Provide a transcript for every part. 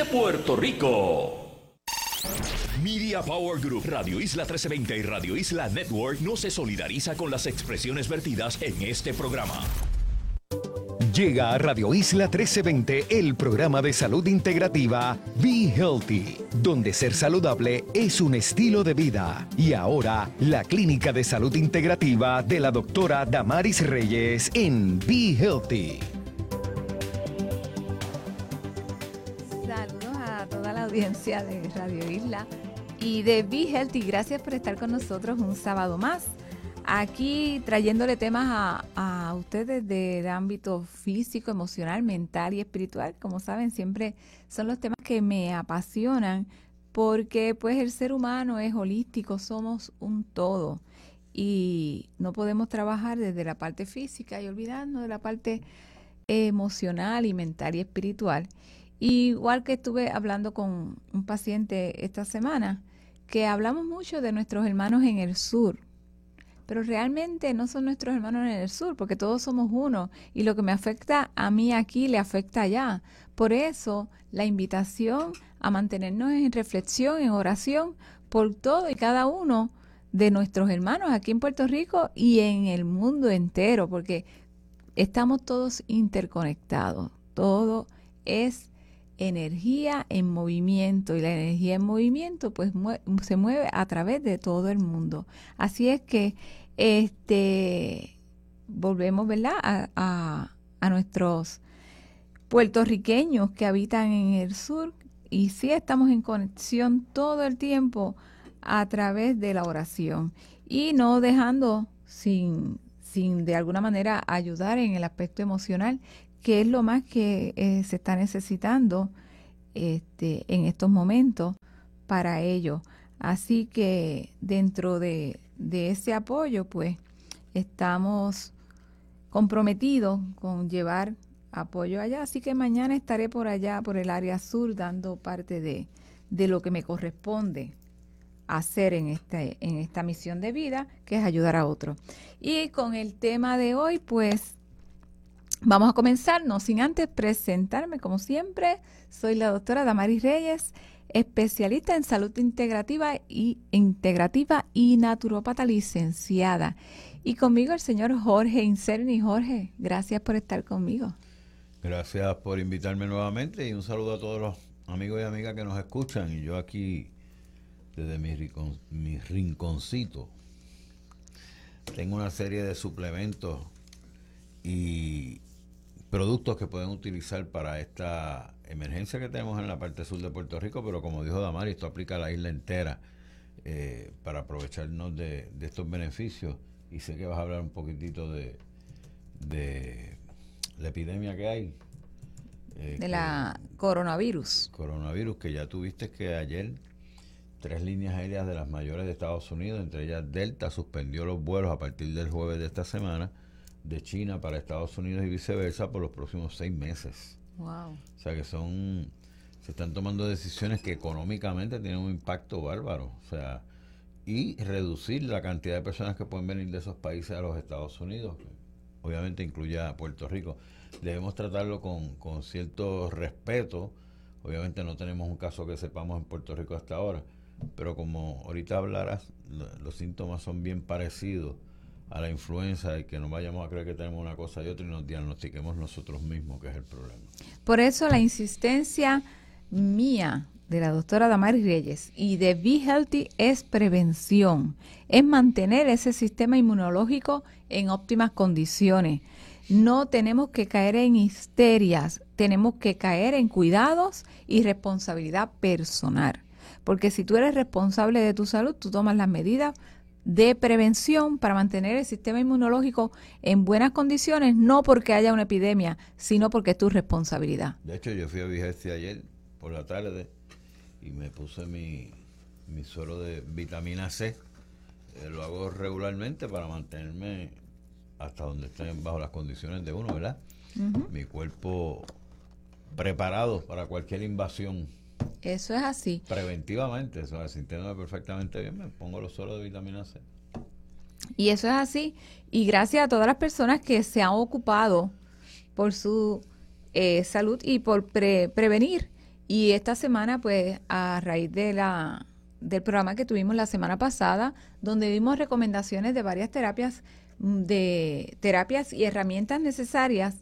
de Puerto Rico. Media Power Group, Radio Isla 1320 y Radio Isla Network no se solidariza con las expresiones vertidas en este programa. Llega a Radio Isla 1320 el programa de salud integrativa Be Healthy, donde ser saludable es un estilo de vida. Y ahora, la clínica de salud integrativa de la doctora Damaris Reyes en Be Healthy. Audiencia de Radio Isla y de Be Healthy. Gracias por estar con nosotros un sábado más. Aquí trayéndole temas a, ustedes de, ámbito físico, emocional, mental y espiritual. Como saben, siempre son los temas que me apasionan porque pues el ser humano es holístico, somos un todo y no podemos trabajar desde la parte física y olvidarnos de la parte emocional y mental y espiritual. Igual que estuve hablando con un paciente esta semana, que hablamos mucho de nuestros hermanos en el sur, pero realmente no son nuestros hermanos en el sur, porque todos somos uno y lo que me afecta a mí aquí le afecta allá. Por eso la invitación a mantenernos en reflexión, en oración, por todo y cada uno de nuestros hermanos aquí en Puerto Rico y en el mundo entero, porque estamos todos interconectados, todo es energía en movimiento y la energía en movimiento pues se mueve a través de todo el mundo. Así es que este, volvemos, ¿verdad? A, nuestros puertorriqueños que habitan en el sur y sí estamos en conexión todo el tiempo a través de la oración y no dejando sin, sin de alguna manera ayudar en el aspecto emocional, que es lo más que eh, se está necesitando este, en estos momentos para ello. Así que dentro de, ese apoyo, pues estamos comprometidos con llevar apoyo allá. Así que mañana estaré por allá, por el área sur, dando parte de, de lo que me corresponde hacer en, este, en esta misión de vida, que es ayudar a otros. Y con el tema de hoy, pues vamos a comenzar, no sin antes presentarme, como siempre, soy la doctora Damaris Reyes especialista en salud integrativa y integrativa y naturópata licenciada. Y conmigo el señor Jorge Incerni. Jorge, gracias por estar conmigo. Gracias por invitarme nuevamente y un saludo a todos los amigos y amigas que nos escuchan. Y yo aquí, desde mi, mi rinconcito, tengo una serie de suplementos y productos que pueden utilizar para esta emergencia que tenemos en la parte sur de Puerto Rico, pero como dijo Damari, esto aplica a la isla entera eh, para aprovecharnos de, estos beneficios. Y sé que vas a hablar un poquitito de, de la epidemia que hay. Eh, de la coronavirus. Coronavirus, que ya tuviste que ayer tres líneas aéreas de las mayores de Estados Unidos, entre ellas Delta, suspendió los vuelos a partir del jueves de esta semana de China para Estados Unidos y viceversa por los próximos seis meses. Wow. O sea que son, se están tomando decisiones que económicamente tienen un impacto bárbaro. O sea, y reducir la cantidad de personas que pueden venir de esos países a los Estados Unidos. Obviamente incluye a Puerto Rico. Debemos tratarlo con, con cierto respeto. Obviamente no tenemos un caso que sepamos en Puerto Rico hasta ahora, pero como ahorita hablarás, los síntomas son bien parecidos a la influenza y que no vayamos a creer que tenemos una cosa y otra y nos diagnostiquemos nosotros mismos, que es el problema. Por eso la insistencia mía de la doctora Damaris Reyes y de Be Healthy es prevención, es mantener ese sistema inmunológico en óptimas condiciones. No tenemos que caer en histerias, tenemos que caer en cuidados y responsabilidad personal. Porque si tú eres responsable de tu salud, tú tomas las medidas de prevención para mantener el sistema inmunológico en buenas condiciones, no porque haya una epidemia, sino porque es tu responsabilidad. De hecho, yo fui a Vigeste ayer por la tarde y me puse mi, mi suero de vitamina C. Eh, lo hago regularmente para mantenerme hasta donde estén bajo las condiciones de uno, ¿verdad? Mi cuerpo preparado para cualquier invasión eso es así. Preventivamente, eso, sintiéndome perfectamente bien, me pongo los suelos de vitamina C. Y eso es así. Y gracias a todas las personas que se han ocupado por su eh, salud y por prevenir Y esta semana, pues, a raíz de la, del programa que tuvimos la semana pasada, donde dimos recomendaciones de varias terapias, mm, de terapias y herramientas necesarias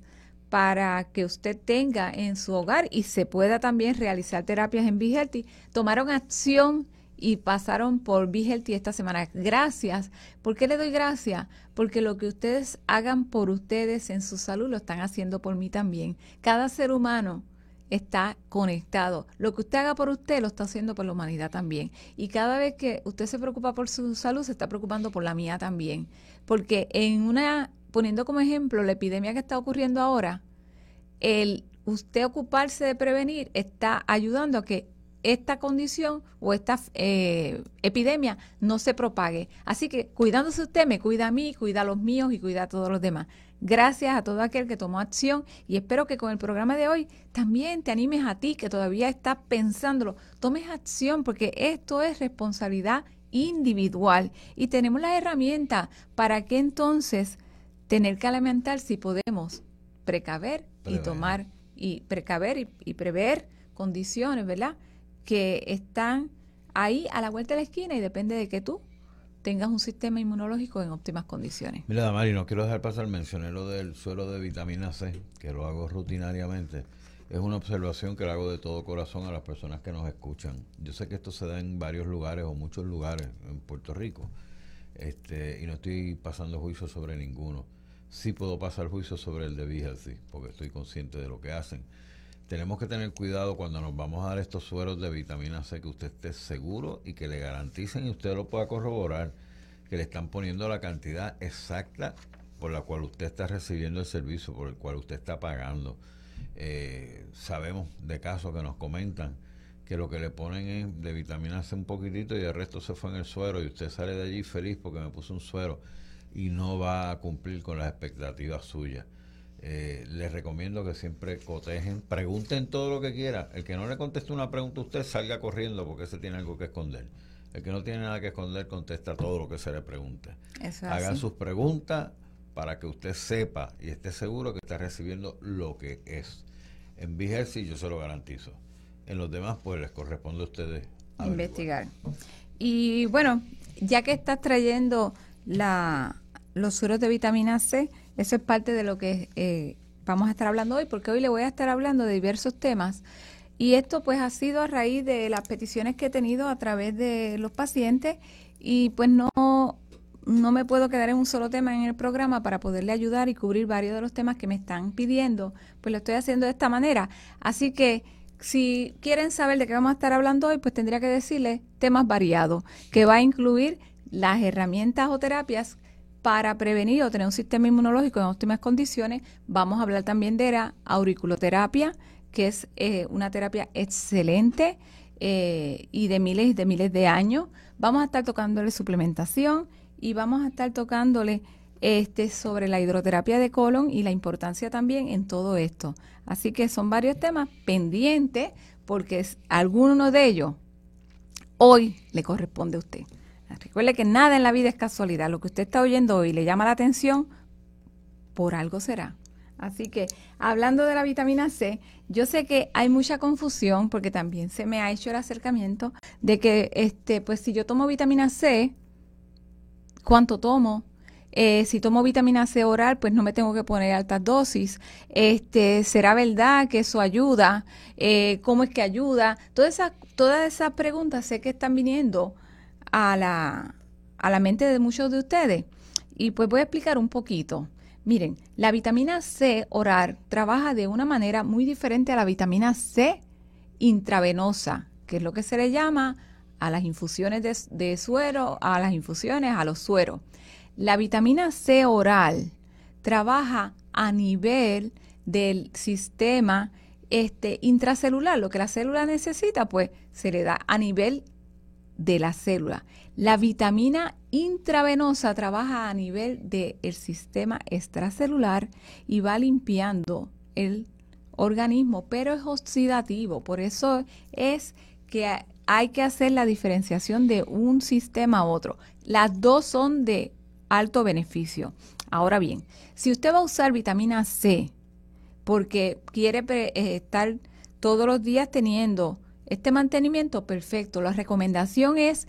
para que usted tenga en su hogar y se pueda también realizar terapias en Be tomaron acción y pasaron por Be esta semana. Gracias. ¿Por qué le doy gracias? Porque lo que ustedes hagan por ustedes en su salud lo están haciendo por mí también. Cada ser humano está conectado. Lo que usted haga por usted lo está haciendo por la humanidad también. Y cada vez que usted se preocupa por su salud, se está preocupando por la mía también. Porque en una, poniendo como ejemplo la epidemia que está ocurriendo ahora, el usted ocuparse de prevenir está ayudando a que esta condición o esta eh, epidemia no se propague. Así que cuidándose usted, me cuida a mí, cuida a los míos y cuida a todos los demás. Gracias a todo aquel que tomó acción y espero que con el programa de hoy también te animes a ti que todavía estás pensándolo. Tomes acción porque esto es responsabilidad individual y tenemos las herramientas para que entonces tener que alimentar si podemos precaver y tomar y precaver y, y prever condiciones, ¿verdad? Que están ahí a la vuelta de la esquina y depende de que tú tengas un sistema inmunológico en óptimas condiciones. Mira, Damari, no quiero dejar pasar, mencioné lo del suero de vitamina C, que lo hago rutinariamente. Es una observación que lo hago de todo corazón a las personas que nos escuchan. Yo sé que esto se da en varios lugares o muchos lugares en Puerto Rico, este, y no estoy pasando juicio sobre ninguno. Sí puedo pasar juicio sobre el de Vigelsi, porque estoy consciente de lo que hacen tenemos que tener cuidado cuando nos vamos a dar estos sueros de vitamina C, que usted esté seguro y que le garanticen y usted lo pueda corroborar, que le están poniendo la cantidad exacta por la cual usted está recibiendo el servicio, por el cual usted está pagando. Eh, sabemos de casos que nos comentan que lo que le ponen es de vitamina C un poquitito y el resto se fue en el suero y usted sale de allí feliz porque me puso un suero y no va a cumplir con las expectativas suyas. Eh, les recomiendo que siempre cotejen, pregunten todo lo que quiera. El que no le conteste una pregunta a usted, salga corriendo porque ese tiene algo que esconder. El que no tiene nada que esconder, contesta todo lo que se le pregunte. Hagan sus preguntas para que usted sepa y esté seguro que está recibiendo lo que es. En Vigersi yo se lo garantizo. En los demás, pues les corresponde a ustedes investigar. Y bueno, ya que estás trayendo la, los suros de vitamina C, eso es parte de lo que eh, vamos a estar hablando hoy, porque hoy le voy a estar hablando de diversos temas. Y esto pues ha sido a raíz de las peticiones que he tenido a través de los pacientes y pues no, no me puedo quedar en un solo tema en el programa para poderle ayudar y cubrir varios de los temas que me están pidiendo, pues lo estoy haciendo de esta manera. Así que si quieren saber de qué vamos a estar hablando hoy, pues tendría que decirles temas variados, que va a incluir las herramientas o terapias para prevenir o tener un sistema inmunológico en óptimas condiciones, vamos a hablar también de la auriculoterapia, que es eh, una terapia excelente eh, y de miles y de miles de años. Vamos a estar tocándole suplementación y vamos a estar tocándole este sobre la hidroterapia de colon y la importancia también en todo esto. Así que son varios temas pendientes porque es, alguno de ellos hoy le corresponde a usted. Recuerde que nada en la vida es casualidad. Lo que usted está oyendo hoy le llama la atención, por algo será. Así que, hablando de la vitamina C, yo sé que hay mucha confusión porque también se me ha hecho el acercamiento de que, este, pues si yo tomo vitamina C, ¿cuánto tomo? Eh, si tomo vitamina C oral, pues no me tengo que poner altas dosis. Este, ¿Será verdad que eso ayuda? Eh, ¿Cómo es que ayuda? Todas esas, preguntas sé que están viniendo a la, a la mente de muchos de ustedes. Y pues voy a explicar un poquito. Miren, la vitamina C oral trabaja de una manera muy diferente a la vitamina C intravenosa, que es lo que se le llama a las infusiones de, de suero, a las infusiones, a los sueros. La vitamina C oral trabaja a nivel del sistema este, intracelular. Lo que la célula necesita, pues se le da a nivel de la célula. La vitamina intravenosa trabaja a nivel del sistema extracelular y va limpiando el organismo, pero es oxidativo. Por eso es que hay que hacer la diferenciación de un sistema a otro. Las dos son de alto beneficio. Ahora bien, si usted va a usar vitamina C porque quiere eh, estar todos los días teniendo este mantenimiento, perfecto. La recomendación es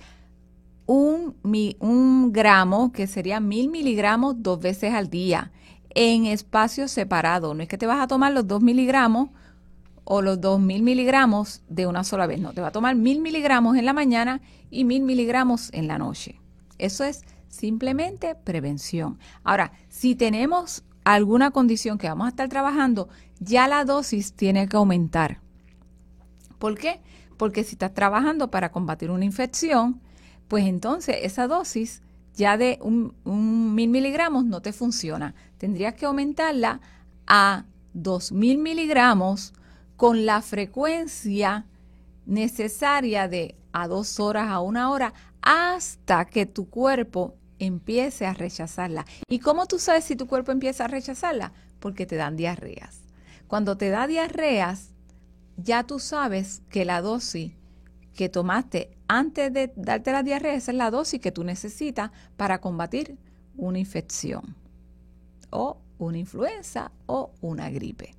un, gramo, que sería mil miligramos dos veces al día, en espacios separados. No es que te vas a tomar los dos miligramos o los dos mil miligramos de una sola vez. No, te va a tomar mil miligramos en la mañana y mil miligramos en la noche. Eso es simplemente prevención. Ahora, si tenemos alguna condición que vamos a estar trabajando, ya la dosis tiene que aumentar. ¿Por qué? Porque si estás trabajando para combatir una infección, pues entonces esa dosis ya de un, mil miligramos no te funciona. Tendrías que aumentarla a dos mil miligramos con la frecuencia necesaria de a dos horas a una hora hasta que tu cuerpo empiece a rechazarla. ¿Y cómo tú sabes si tu cuerpo empieza a rechazarla? Porque te dan diarreas. Cuando te da diarreas, ya tú sabes que la dosis que tomaste antes de darte la diarrea, esa es la dosis que tú necesitas para combatir una infección o una influenza o una gripe.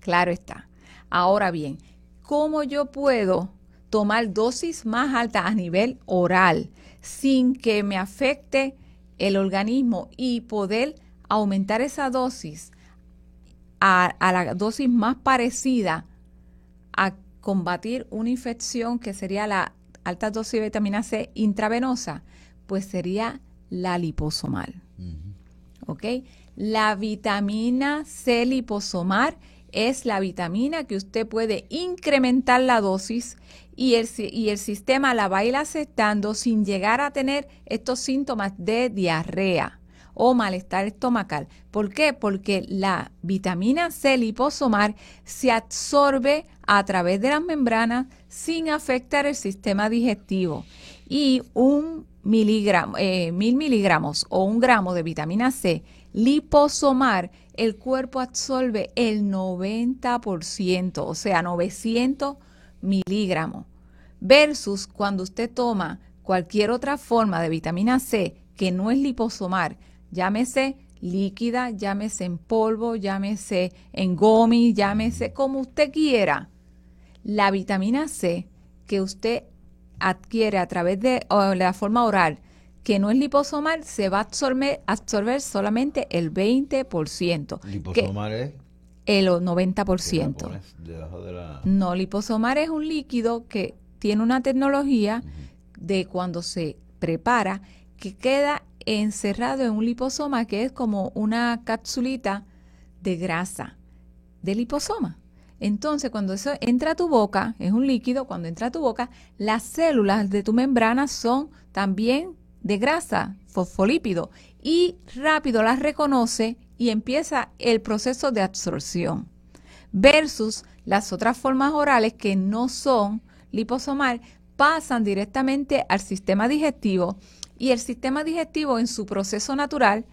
Claro está. Ahora bien, ¿cómo yo puedo tomar dosis más altas a nivel oral sin que me afecte el organismo y poder aumentar esa dosis a, a la dosis más parecida a combatir una infección que sería la alta dosis de vitamina C intravenosa, pues sería la liposomal. ¿Ok? La vitamina C liposomal es la vitamina que usted puede incrementar la dosis y el, y el sistema la va a ir aceptando sin llegar a tener estos síntomas de diarrea o malestar estomacal. ¿Por qué? Porque la vitamina C liposomar se absorbe a través de las membranas sin afectar el sistema digestivo. Y un miligramo, eh, mil miligramos o un gramo de vitamina C liposomar, el cuerpo absorbe el 90%, o sea, 900 miligramos. Versus cuando usted toma cualquier otra forma de vitamina C que no es liposomar, llámese líquida, llámese en polvo, llámese en gomi, llámese como usted quiera la vitamina C que usted adquiere a través de la forma oral, que no es liposomal, se va a absorber, absorber solamente el 20%. ¿Liposomal es? El 90%. No, liposomal es un líquido que tiene una tecnología de cuando se prepara que queda encerrado en un liposoma que es como una capsulita de grasa de liposoma. Entonces, cuando eso entra a tu boca, es un líquido, cuando entra a tu boca, las células de tu membrana son también de grasa, fosfolípido, y rápido las reconoce y empieza el proceso de absorción. Versus las otras formas orales que no son liposomal, pasan directamente al sistema digestivo y el sistema digestivo en su proceso natural,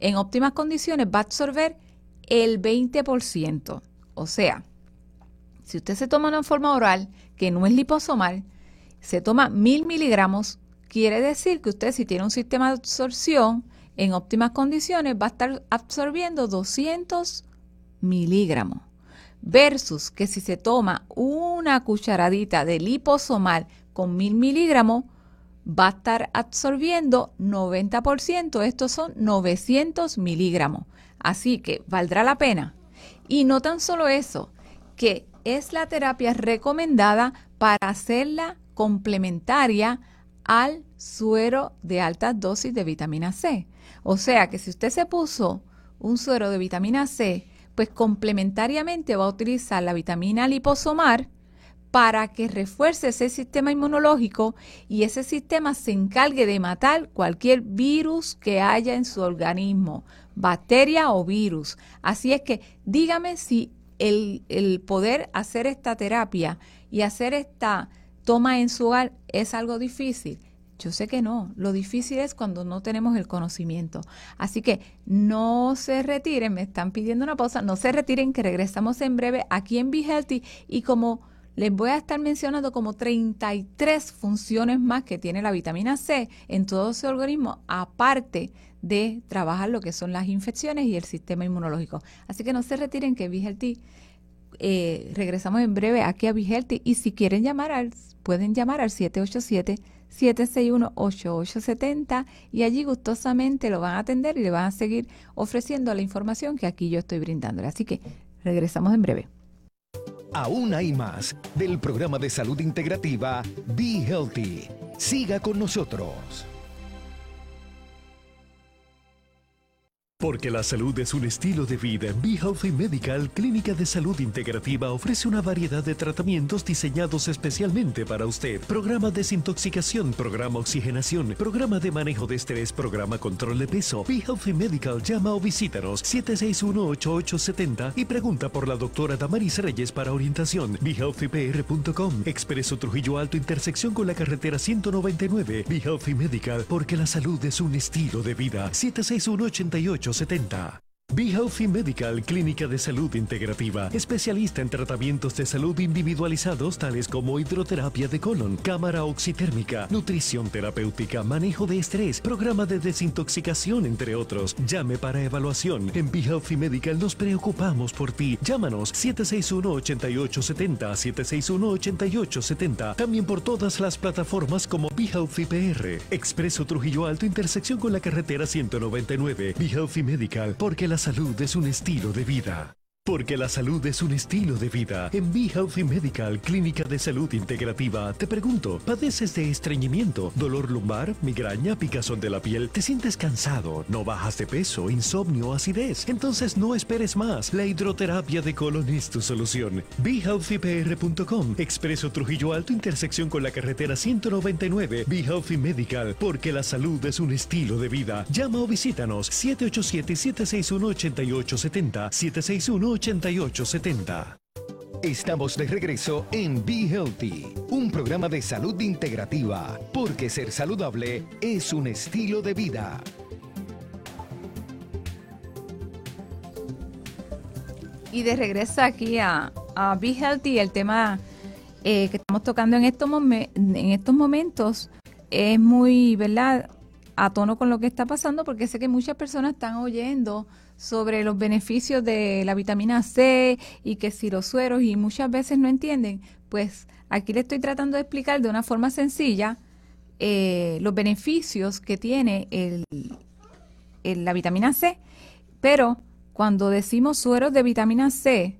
en óptimas condiciones, va a absorber el 20%. O sea, si usted se toma una forma oral que no es liposomal, se toma mil miligramos, quiere decir que usted si tiene un sistema de absorción en óptimas condiciones va a estar absorbiendo 200 miligramos. Versus que si se toma una cucharadita de liposomal con mil miligramos, va a estar absorbiendo 90%. Estos son 900 miligramos. Así que valdrá la pena. Y no tan solo eso, que es la terapia recomendada para hacerla complementaria al suero de alta dosis de vitamina C. O sea que si usted se puso un suero de vitamina C, pues complementariamente va a utilizar la vitamina liposomar para que refuerce ese sistema inmunológico y ese sistema se encargue de matar cualquier virus que haya en su organismo, bacteria o virus. Así es que dígame si el, poder hacer esta terapia y hacer esta toma en su hogar es algo difícil. Yo sé que no, lo difícil es cuando no tenemos el conocimiento. Así que no se retiren, me están pidiendo una pausa, no se retiren que regresamos en breve aquí en Be Healthy y como les voy a estar mencionando como 33 funciones más que tiene la vitamina C en todo ese organismo, aparte de trabajar lo que son las infecciones y el sistema inmunológico. Así que no se retiren que Vigelti eh, regresamos en breve aquí a Vigelti y si quieren llamar, al, pueden llamar al 787-761-8870 y allí gustosamente lo van a atender y le van a seguir ofreciendo la información que aquí yo estoy brindándole. Así que regresamos en breve. Aún hay más del programa de salud integrativa Be Healthy. Siga con nosotros. Porque la salud es un estilo de vida, Be Healthy Medical Clínica de Salud Integrativa ofrece una variedad de tratamientos diseñados especialmente para usted. Programa desintoxicación, programa oxigenación, programa de manejo de estrés, programa control de peso. Be Healthy Medical llama o visítanos 761-8870 y pregunta por la doctora Damaris Reyes para orientación. BeHealthyPR.com Expreso Trujillo Alto, intersección con la carretera 199. Be Healthy Medical, porque la salud es un estilo de vida. 761 88 70 Be Healthy Medical, clínica de salud integrativa, especialista en tratamientos de salud individualizados tales como hidroterapia de colon, cámara oxitérmica, nutrición terapéutica, manejo de estrés, programa de desintoxicación, entre otros. Llame para evaluación. En Be Healthy Medical nos preocupamos por ti. Llámanos 761-8870, 761-8870. También por todas las plataformas como Be Healthy PR. Expreso Trujillo Alto, intersección con la carretera 199. Be Healthy Medical, porque la salud es un estilo de vida. Porque la salud es un estilo de vida. En Be Healthy Medical, Clínica de Salud Integrativa, te pregunto, ¿padeces de estreñimiento, dolor lumbar, migraña, picazón de la piel? ¿Te sientes cansado? ¿No bajas de peso, insomnio, acidez? Entonces no esperes más. La hidroterapia de colon es tu solución. BeHealthyPR.com, Expreso Trujillo Alto, intersección con la carretera 199. Be Healthy Medical, porque la salud es un estilo de vida. Llama o visítanos 787-761-8870, 761 8870. Estamos de regreso en Be Healthy, un programa de salud integrativa, porque ser saludable es un estilo de vida. Y de regreso aquí a, Be Healthy, el tema eh, que estamos tocando en estos, en estos momentos es muy, ¿verdad? A tono con lo que está pasando, porque sé que muchas personas están oyendo sobre los beneficios de la vitamina C y que si los sueros y muchas veces no entienden, pues aquí le estoy tratando de explicar de una forma sencilla eh, los beneficios que tiene el, la vitamina C. Pero cuando decimos sueros de vitamina C,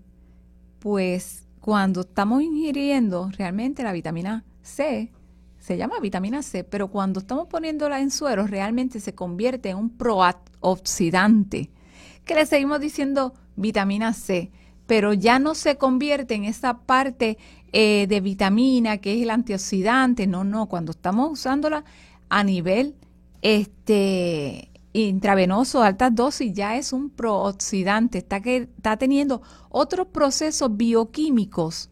pues cuando estamos ingiriendo realmente la vitamina C, se llama vitamina C, pero cuando estamos poniéndola en sueros, realmente se convierte en un prooxidante que le seguimos diciendo vitamina C, pero ya no se convierte en esa parte eh, de vitamina que es el antioxidante, no, no, cuando estamos usándola a nivel este intravenoso, altas dosis, ya es un prooxidante, está, que, está teniendo otros procesos bioquímicos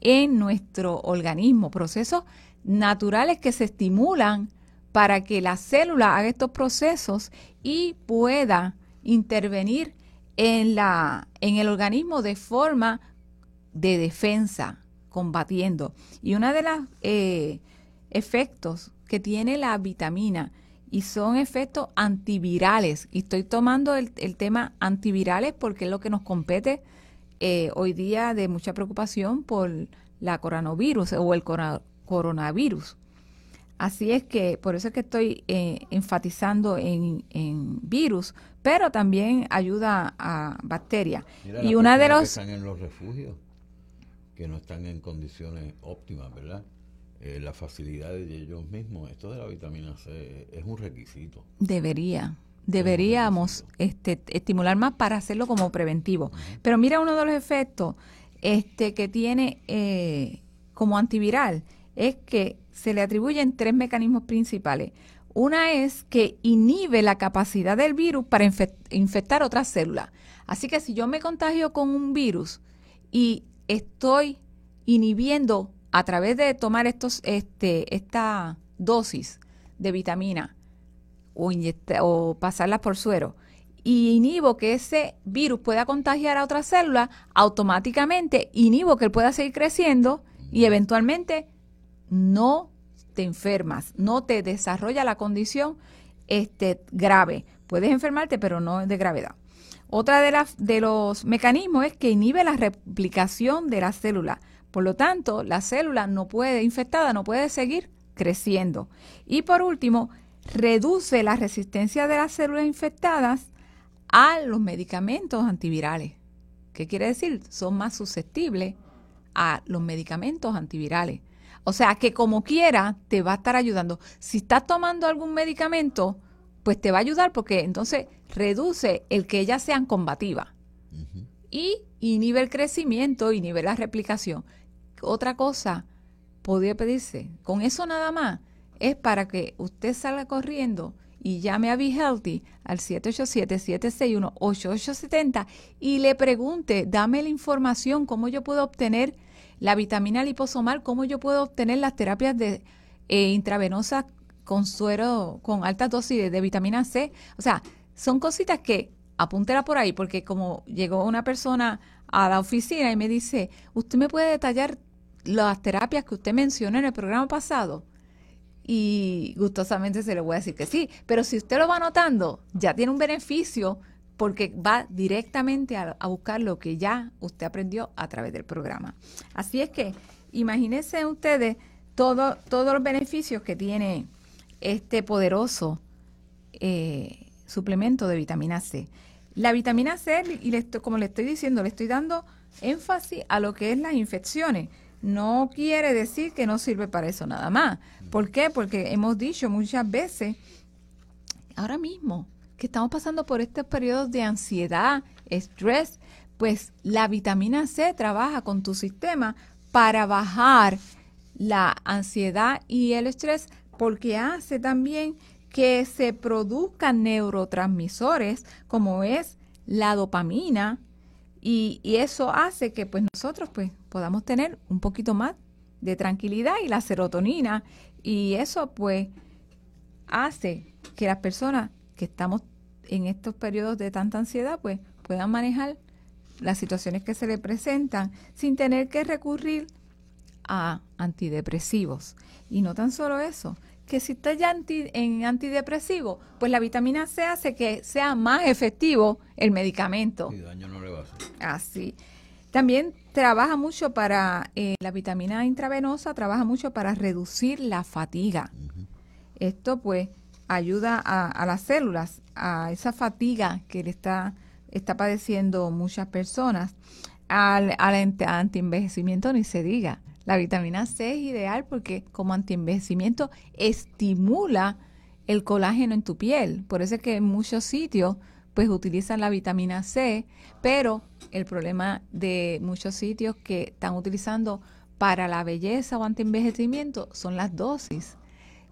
en nuestro organismo, procesos naturales que se estimulan para que la célula haga estos procesos y pueda intervenir en, la, en el organismo de forma de defensa, combatiendo. Y uno de los eh, efectos que tiene la vitamina, y son efectos antivirales, y estoy tomando el, tema antivirales porque es lo que nos compete eh, hoy día de mucha preocupación por la coronavirus o el coronavirus. Así es que por eso es que estoy eh, enfatizando en, virus, pero también ayuda a bacterias. y una de los que están en los refugios que no están en condiciones óptimas, ¿verdad? Eh, la facilidad de ellos mismos, esto de la vitamina C es un requisito. Debería, deberíamos este, estimular más para hacerlo como preventivo. Pero mira uno de los efectos este, que tiene eh, como antiviral es que se le atribuyen tres mecanismos principales. Una es que inhibe la capacidad del virus para infectar otras células. Así que si yo me contagio con un virus y estoy inhibiendo a través de tomar estos, este, esta dosis de vitamina o, o pasarlas por suero y inhibo que ese virus pueda contagiar a otras células, automáticamente inhibo que él pueda seguir creciendo y eventualmente no te enfermas, no te desarrolla la condición este, grave. Puedes enfermarte, pero no de gravedad. Otra de, de los mecanismos es que inhibe la replicación de la célula. Por lo tanto, la célula no puede, infectada, no puede seguir creciendo. Y por último, reduce la resistencia de las células infectadas a los medicamentos antivirales. ¿Qué quiere decir? Son más susceptibles a los medicamentos antivirales. O sea que como quiera te va a estar ayudando. Si estás tomando algún medicamento, pues te va a ayudar porque entonces reduce el que ellas sean combativas. Y inhibe el crecimiento, inhibe la replicación. Otra cosa podría pedirse, con eso nada más, es para que usted salga corriendo y llame a Be Healthy al 787-761-8870 y le pregunte, dame la información, cómo yo puedo obtener la vitamina liposomal, cómo yo puedo obtener las terapias de eh, intravenosas con suero, con altas dosis de, vitamina C. O sea, son cositas que apúntela por ahí, porque como llegó una persona a la oficina y me dice, ¿usted me puede detallar las terapias que usted mencionó en el programa pasado? Y gustosamente se le voy a decir que sí, pero si usted lo va anotando, ya tiene un beneficio porque va directamente a, buscar lo que ya usted aprendió a través del programa. Así es que imagínense ustedes todo, todos los beneficios que tiene este poderoso eh, suplemento de vitamina C. La vitamina C, y como le estoy diciendo, le estoy dando énfasis a lo que es las infecciones. No quiere decir que no sirve para eso nada más. ¿Por qué? Porque hemos dicho muchas veces, ahora mismo, que estamos pasando por estos periodos de ansiedad, estrés, pues la vitamina C trabaja con tu sistema para bajar la ansiedad y el estrés porque hace también que se produzcan neurotransmisores como es la dopamina y, eso hace que pues nosotros pues podamos tener un poquito más de tranquilidad y la serotonina y eso pues hace que las personas que estamos en estos periodos de tanta ansiedad, pues puedan manejar las situaciones que se le presentan sin tener que recurrir a antidepresivos. Y no tan solo eso, que si está ya en antidepresivo, pues la vitamina C hace que sea más efectivo el medicamento. Y daño no le va a hacer. Así. También trabaja mucho para, eh, la vitamina intravenosa trabaja mucho para reducir la fatiga. Esto pues ayuda a, las células, a esa fatiga que le está, está padeciendo muchas personas, al, al antienvejecimiento ni se diga. La vitamina C es ideal porque como antienvejecimiento estimula el colágeno en tu piel. Por eso es que en muchos sitios pues utilizan la vitamina C, pero el problema de muchos sitios que están utilizando para la belleza o antienvejecimiento son las dosis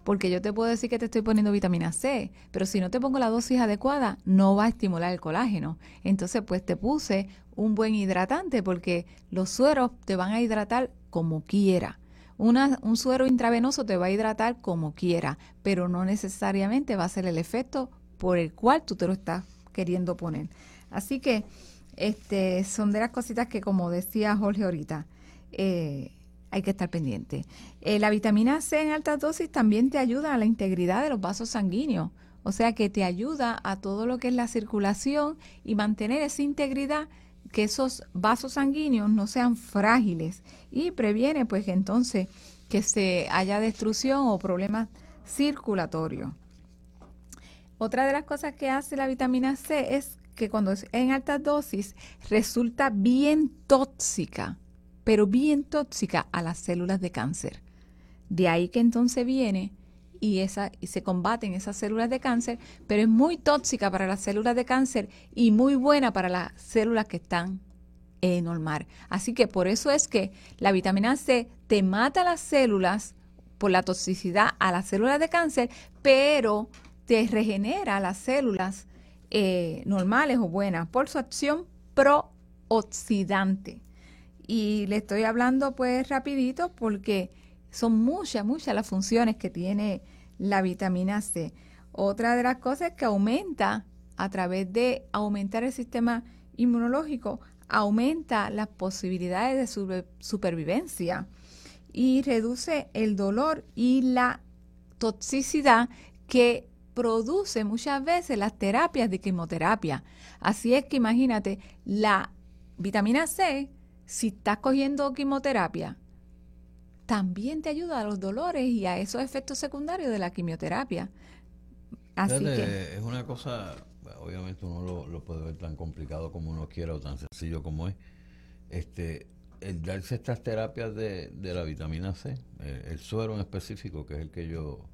porque yo te puedo decir que te estoy poniendo vitamina C, pero si no te pongo la dosis adecuada, no va a estimular el colágeno. Entonces, pues te puse un buen hidratante porque los sueros te van a hidratar como quiera. un suero intravenoso te va a hidratar como quiera, pero no necesariamente va a ser el efecto por el cual tú te lo estás queriendo poner. Así que este, son de las cositas que, como decía Jorge ahorita, eh, hay que estar pendiente. Eh, la vitamina C en altas dosis también te ayuda a la integridad de los vasos sanguíneos, o sea que te ayuda a todo lo que es la circulación y mantener esa integridad, que esos vasos sanguíneos no sean frágiles y previene pues entonces que se haya destrucción o problemas circulatorios. Otra de las cosas que hace la vitamina C es que cuando es en altas dosis resulta bien tóxica pero bien tóxica a las células de cáncer. De ahí que entonces viene y, esa, y se combaten esas células de cáncer, pero es muy tóxica para las células de cáncer y muy buena para las células que están en normal. Así que por eso es que la vitamina C te mata las células por la toxicidad a las células de cáncer, pero te regenera las células eh, normales o buenas por su acción prooxidante. Y le estoy hablando pues rapidito porque son muchas, muchas las funciones que tiene la vitamina C. Otra de las cosas es que aumenta a través de aumentar el sistema inmunológico, aumenta las posibilidades de supervivencia y reduce el dolor y la toxicidad que produce muchas veces las terapias de quimioterapia. Así es que imagínate, la vitamina C, si estás cogiendo quimioterapia, también te ayuda a los dolores y a esos efectos secundarios de la quimioterapia. Así que, es una cosa, obviamente uno lo, puede ver tan complicado como uno quiera o tan sencillo como es. Este, el darse estas terapias de, la vitamina C, eh, el suero en específico, que es el que yo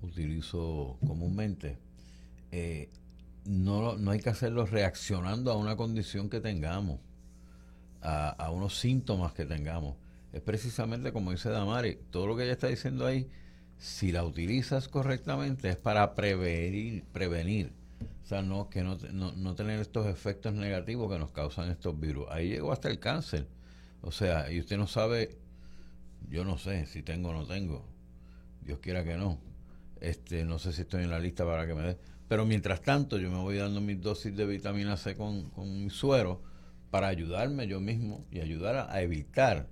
utilizo comúnmente, eh, no, no hay que hacerlo reaccionando a una condición que tengamos, a, unos síntomas que tengamos. Es precisamente como dice Damari, todo lo que ella está diciendo ahí, si la utilizas correctamente es para prevenir, prevenir. O sea, no, que no, no, no tener estos efectos negativos que nos causan estos virus. Ahí llegó hasta el cáncer. O sea, y usted no sabe, yo no sé si tengo o no tengo. Dios quiera que no. Este, no sé si estoy en la lista para que me dé. Pero mientras tanto, yo me voy dando mis dosis de vitamina C con, con mi suero para ayudarme yo mismo y ayudar a, evitar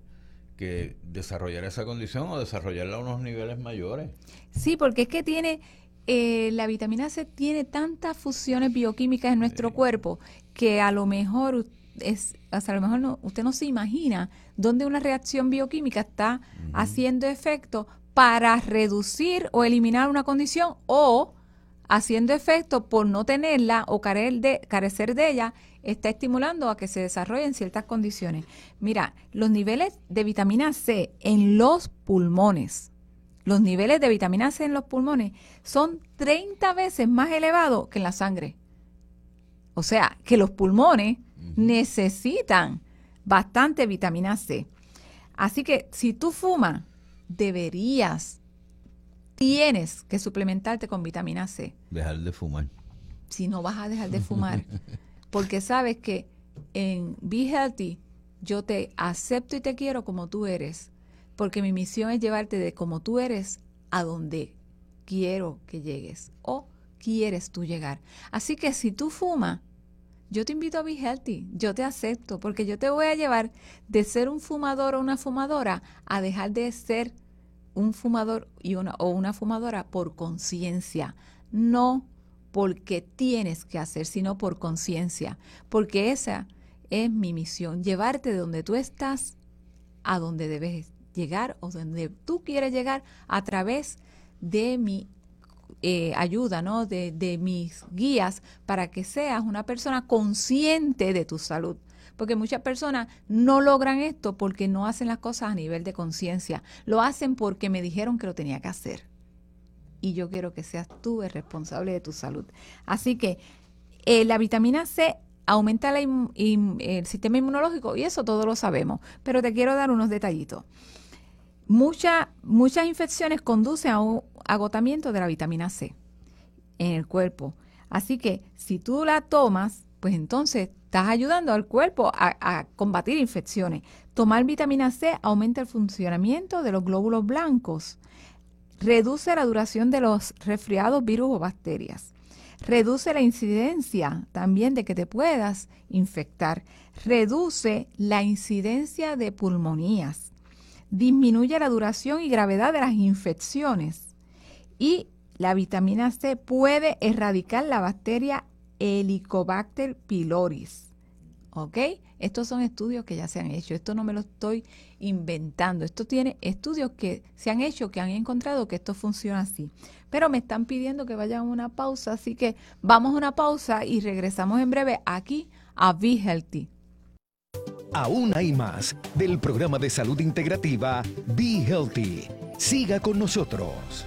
que desarrollar esa condición o desarrollarla a unos niveles mayores. Sí, porque es que tiene, eh, la vitamina C tiene tantas fusiones bioquímicas en nuestro cuerpo que a lo mejor es, a lo mejor no, usted no se imagina dónde una reacción bioquímica está haciendo efecto para reducir o eliminar una condición o haciendo efecto por no tenerla o carecer de ella, está estimulando a que se desarrollen ciertas condiciones. Mira, los niveles de vitamina C en los pulmones, los niveles de vitamina C en los pulmones son 30 veces más elevados que en la sangre. O sea, que los pulmones necesitan bastante vitamina C. Así que si tú fumas, deberías, tienes que suplementarte con vitamina C. Dejar de fumar. Si no vas a dejar de fumar, porque sabes que en Be Healthy yo te acepto y te quiero como tú eres, porque mi misión es llevarte de como tú eres a donde quiero que llegues o quieres tú llegar. Así que si tú fumas, yo te invito a Be Healthy, yo te acepto, porque yo te voy a llevar de ser un fumador o una fumadora a dejar de ser un fumador y una, o una fumadora por conciencia, no porque tienes que hacer, sino por conciencia, porque esa es mi misión, llevarte de donde tú estás a donde debes llegar o donde tú quieres llegar a través de mi eh, ayuda, ¿no? De, de mis guías para que seas una persona consciente de tu salud. Porque muchas personas no logran esto porque no hacen las cosas a nivel de conciencia. Lo hacen porque me dijeron que lo tenía que hacer. Y yo quiero que seas tú el responsable de tu salud. Así que eh, la vitamina C aumenta el sistema inmunológico y eso todos lo sabemos. Pero te quiero dar unos detallitos. muchas infecciones conducen a un agotamiento de la vitamina C en el cuerpo. Así que si tú la tomas, pues entonces estás ayudando al cuerpo a, combatir infecciones. Tomar vitamina C aumenta el funcionamiento de los glóbulos blancos, reduce la duración de los resfriados, virus o bacterias, reduce la incidencia también de que te puedas infectar, reduce la incidencia de pulmonías, disminuye la duración y gravedad de las infecciones. Y la vitamina C puede erradicar la bacteria Helicobacter pylori. ¿Ok? Estos son estudios que ya se han hecho. Esto no me lo estoy inventando. Esto tiene estudios que se han hecho, que han encontrado que esto funciona así. Pero me están pidiendo que vayan a una pausa, así que vamos a una pausa y regresamos en breve aquí a Be Healthy. Aún hay más del programa de salud integrativa Be Healthy. Siga con nosotros.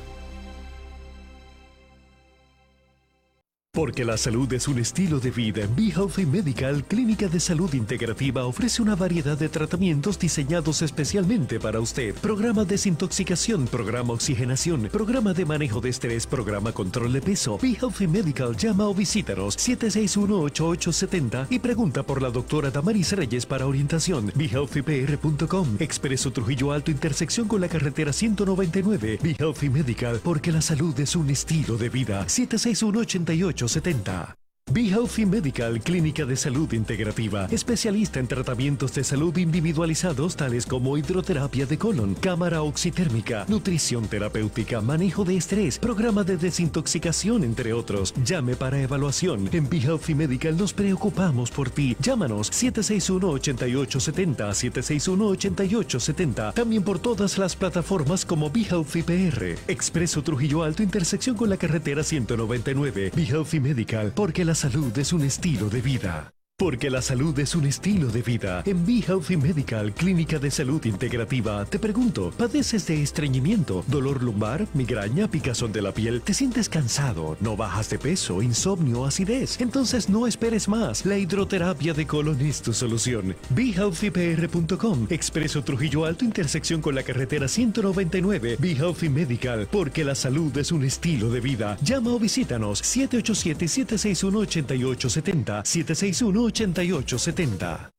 Porque la salud es un estilo de vida. Be Healthy Medical, Clínica de Salud Integrativa, ofrece una variedad de tratamientos diseñados especialmente para usted. Programa desintoxicación, programa oxigenación, programa de manejo de estrés, programa control de peso. Be Healthy Medical, llama o visítanos 761-8870 y pregunta por la doctora Damaris Reyes para orientación. BeHealthyPR.com, Expreso Trujillo Alto, intersección con la carretera 199. Be Healthy Medical, porque la salud es un estilo de vida. 761 88 70 Be Healthy Medical, clínica de salud integrativa, especialista en tratamientos de salud individualizados tales como hidroterapia de colon, cámara oxitérmica, nutrición terapéutica, manejo de estrés, programa de desintoxicación, entre otros. Llame para evaluación. En Be Healthy Medical nos preocupamos por ti. Llámanos 761-8870, 761-8870. También por todas las plataformas como Be Healthy PR. Expreso Trujillo Alto, intersección con la carretera 199. Be Healthy Medical, porque la salud es un estilo de vida. Porque la salud es un estilo de vida. En Be Healthy Medical, Clínica de Salud Integrativa, te pregunto, ¿padeces de estreñimiento, dolor lumbar, migraña, picazón de la piel? ¿Te sientes cansado? ¿No bajas de peso, insomnio, acidez? Entonces no esperes más. La hidroterapia de colon es tu solución. BeHealthyPR.com, Expreso Trujillo Alto, intersección con la carretera 199. Be Healthy Medical, porque la salud es un estilo de vida. Llama o visítanos 787-761-8870, 761 8870.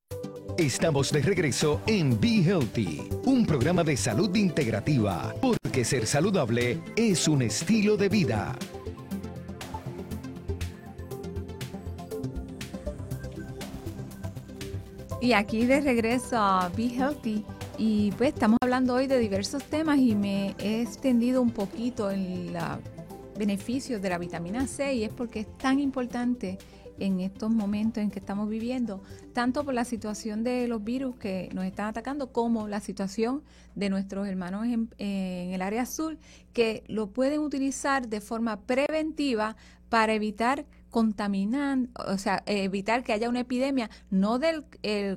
Estamos de regreso en Be Healthy, un programa de salud integrativa, porque ser saludable es un estilo de vida. Y aquí de regreso a Be Healthy. Y pues estamos hablando hoy de diversos temas y me he extendido un poquito en los beneficios de la vitamina C y es porque es tan importante en estos momentos en que estamos viviendo, tanto por la situación de los virus que nos están atacando como la situación de nuestros hermanos en, el área azul, que lo pueden utilizar de forma preventiva para evitar contaminar, o sea, evitar que haya una epidemia, no del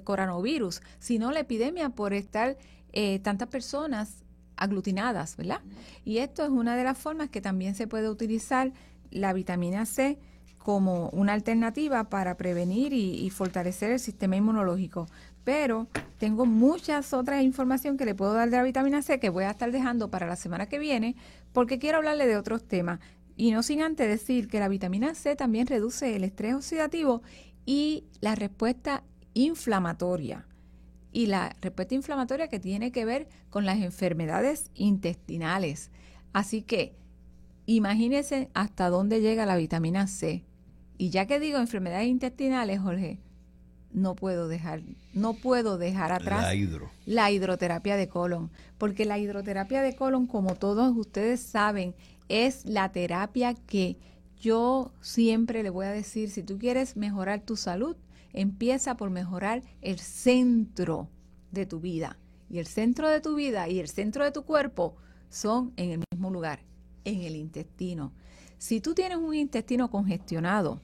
coronavirus, sino la epidemia por estar eh, tantas personas aglutinadas, ¿verdad? Y esto es una de las formas que también se puede utilizar la vitamina C como una alternativa para prevenir y, fortalecer el sistema inmunológico. Pero tengo muchas otras información que le puedo dar de la vitamina C que voy a estar dejando para la semana que viene porque quiero hablarle de otros temas. Y no sin antes decir que la vitamina C también reduce el estrés oxidativo y la respuesta inflamatoria. Y la respuesta inflamatoria que tiene que ver con las enfermedades intestinales. Así que imagínense hasta dónde llega la vitamina C. Y ya que digo enfermedades intestinales, Jorge, no puedo dejar, no puedo dejar atrás la, hidroterapia de colon, porque la hidroterapia de colon, como todos ustedes saben, es la terapia que yo siempre le voy a decir, si tú quieres mejorar tu salud, empieza por mejorar el centro de tu vida. Y el centro de tu vida y el centro de tu cuerpo son en el mismo lugar, en el intestino. Si tú tienes un intestino congestionado,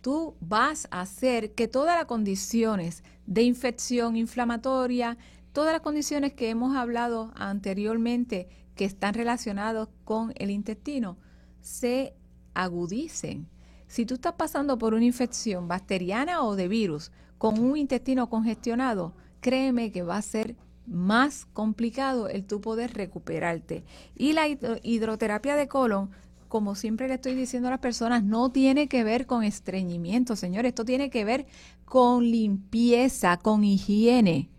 tú vas a hacer que todas las condiciones de infección inflamatoria, todas las condiciones que hemos hablado anteriormente que están relacionadas con el intestino, se agudicen. Si tú estás pasando por una infección bacteriana o de virus con un intestino congestionado, créeme que va a ser más complicado el tú poder recuperarte. Y la hidroterapia de colon como siempre le estoy diciendo a las personas, no tiene que ver con estreñimiento, señores, esto tiene que ver con limpieza, con higiene.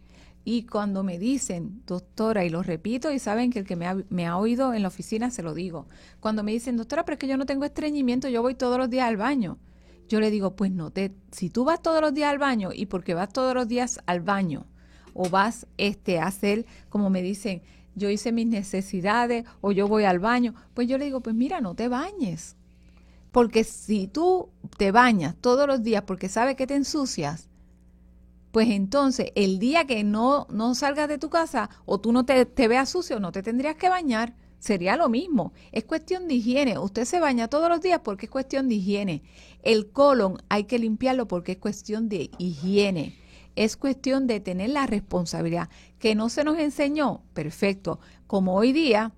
Y cuando me dicen, doctora, y lo repito, y saben que el que me ha, me ha oído en la oficina se lo digo, cuando me dicen, doctora, pero es que yo no tengo estreñimiento, yo voy todos los días al baño. Yo le digo, pues no, te, si tú vas todos los días al baño y porque vas todos los días al baño, o vas este, a hacer, como me dicen, yo hice mis necesidades o yo voy al baño, pues yo le digo, pues mira, no te bañes. Porque si tú te bañas todos los días porque sabes que te ensucias, pues entonces el día que no, no salgas de tu casa o tú no te, te veas sucio, no te tendrías que bañar. Sería lo mismo. Es cuestión de higiene. Usted se baña todos los días porque es cuestión de higiene. El colon hay que limpiarlo porque es cuestión de higiene. Es cuestión de tener la responsabilidad. Que no se nos enseñó, perfecto. Como hoy día